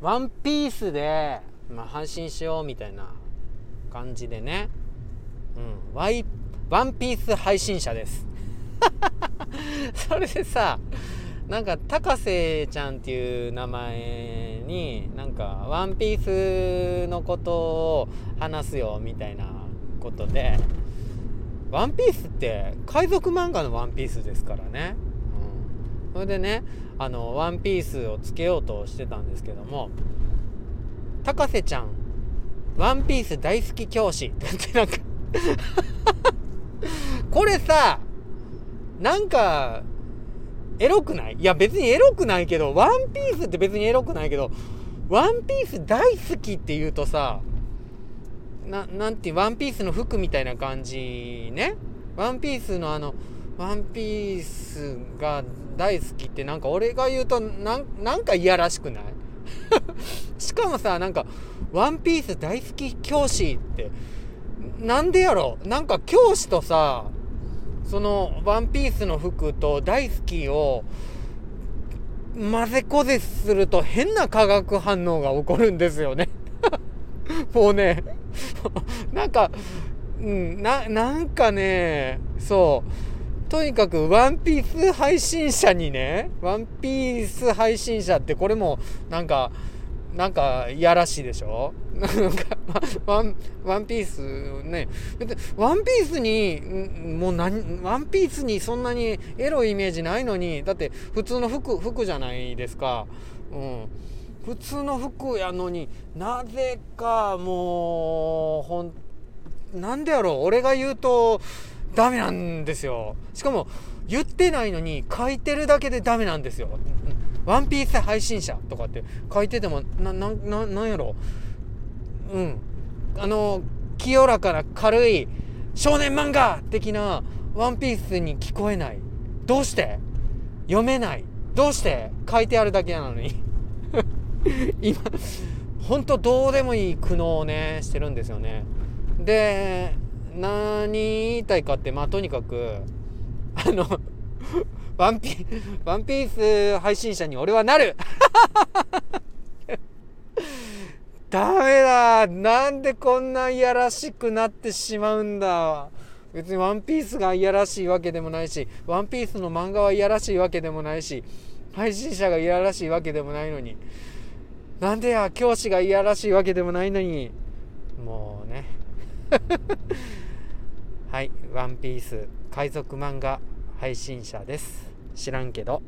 ワンピースで、まあ、配信しようみたいな感じでね、うん、ワイワンピース配信者です。それでさなんか高瀬ちゃんっていう名前になんかワンピースのことを話すよみたいなことでワンピースって海賊漫画のワンピースですからね、それでねあのワンピースをつけようとしてたんですけども高瀬ちゃんワンピース大好き教師ってなんか これさなんかエロくない？いや別にエロくないけど、ワンピースって別にエロくないけど、ワンピース大好きって言うとさ、ななんていう、ワンピースの服みたいな感じね。ワンピースのあの、ワンピースが大好きってなんか俺が言うとなんかいやらしくない？しかもさ、なんか、ワンピース大好き教師って、なんでやろ？なんか教師とさ、そのワンピースの服と大好きを混ぜこぜすると変な化学反応が起こるんですよね。もうね なんか、うん、な、なんかね、そう。とにかく、ワンピース配信者にね、ワンピース配信者ってこれも、なんか、なんか、いやらしいでしょ、ワン、ワンピースね、ワンピースに、もう何、ワンピースにそんなにエロいイメージないのに、だって普通の服、服じゃないですか。うん。普通の服やのになぜかもうほんなんでやろう？俺が言うとダメなんですよ。しかも言ってないのに書いてるだけでダメなんですよ。ワンピース配信者とかって書いててもななななんやろ。うん。あの清らかな軽い少年漫画的なワンピースに聞こえない。どうして？読めない。どうして？書いてあるだけなのに。今ほんとどうでもいい苦悩をねしてるんですよね。で何言いたいかってまあとにかく あのワンピワンピース配信者に俺はなる。ダメだ。なんでこんないやらしくなってしまうんだ。別にワンピースがいやらしいわけでもないしワンピースの漫画はいやらしいわけでもないし配信者がいやらしいわけでもないのになんでや教師がいやらしいわけでもないのに。もうね。はい「ワンピース海賊漫画配信者です。知らんけど。